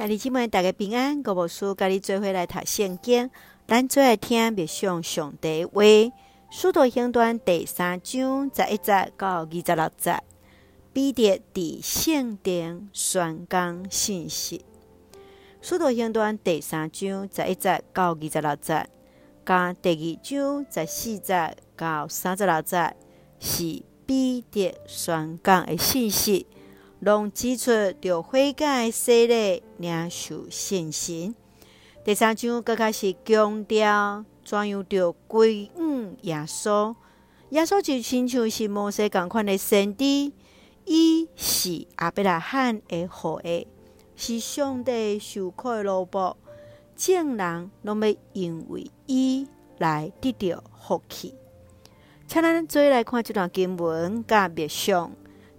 家裡親們，大家平安！我無書，甲裡做伙来读圣经。咱做來听覓上上帝話。《使徒行传》第三章十一节到二十六节，彼得伫圣殿宣讲信息。《使徒行传》第三章十一节到二十六节，跟第二章十四节到三十六节，是彼得宣讲的信息。拢指出着悔改的洗礼，领受信心。第三章刚开始强调，怎样着归五耶稣。耶稣就亲像是摩西共款的先知，伊是阿伯拉罕的后裔，是上帝受的萝卜，正人，拢要因为伊来得着福气。请咱做来看这段经文甲密相。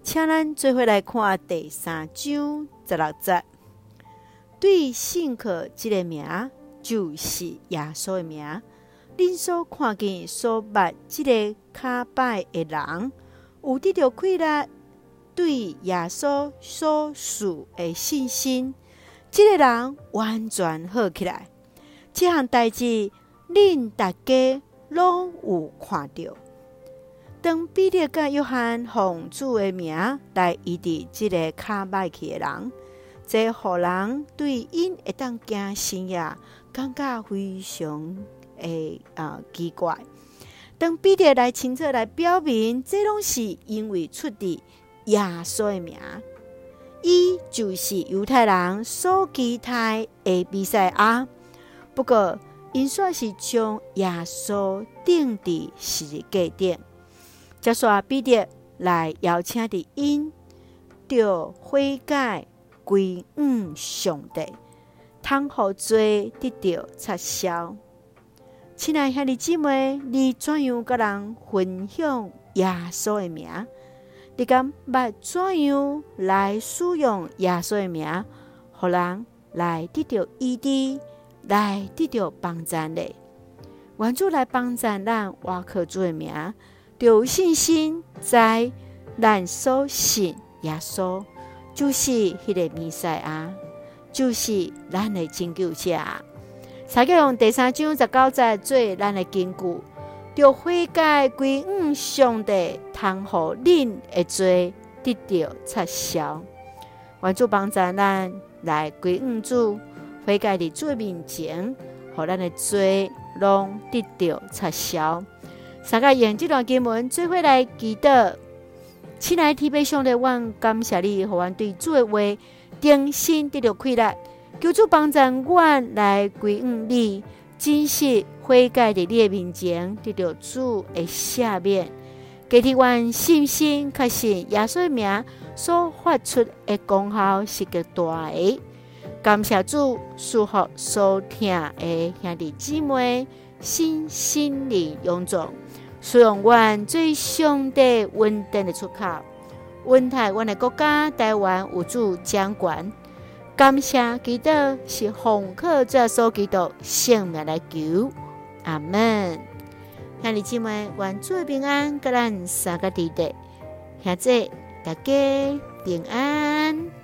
请咱做伙来看第三章十六节。对信客即个名，就是耶稣的名。恁所看见所捌即个夸拜的人，有滴条快乐。对耶稣所属的信心，这个人完全好起来。这项代志，恁大家拢有看到。当彼得约翰红主的名来，医治即个卡歹去的人，这互人对因会当惊心呀，感觉非常诶啊奇怪。当彼得来清楚来表明，这拢是因为出自耶稣的名，伊就是犹太人所期待的比赛啊。不过，因煞是将耶稣定的是界定。就算彼得来邀请的，因着悔改归五上帝，倘好罪得到撤销。亲爱兄弟姊妹，你怎样甲人分享耶稣的名？你敢捌怎样来使用耶稣的名，互人来得到医治，来得到帮助的？愿主来帮助咱，我可做名。有信心在，咱所信耶稣，就是迄个弥赛亚，就是咱的拯救者。才叫用第三章十九节做咱的根据，要悔改归五上帝，通好恁的罪得到撤销。为主帮助咱来归五主，悔改的罪面前，互咱的罪拢得到撤销。三届用这段经文做伙来祈祷，亲爱的天父上帝，我感谢你，互我对主的话，重新得到快乐，求主帮助我来归向你，真实悔改的面前得到主的赦免，给台湾信心，确实耶稣名所发出的功效是个大爱，感谢主，适合所听的兄弟姊妹。心心灵永希望阮最上的稳定的出口，稳台湾的国家，台湾有主掌管，感谢基督是红客这所基督性命的求。阿门。兄弟姊妹，愿最平安，各咱三个弟弟，现在大家平安。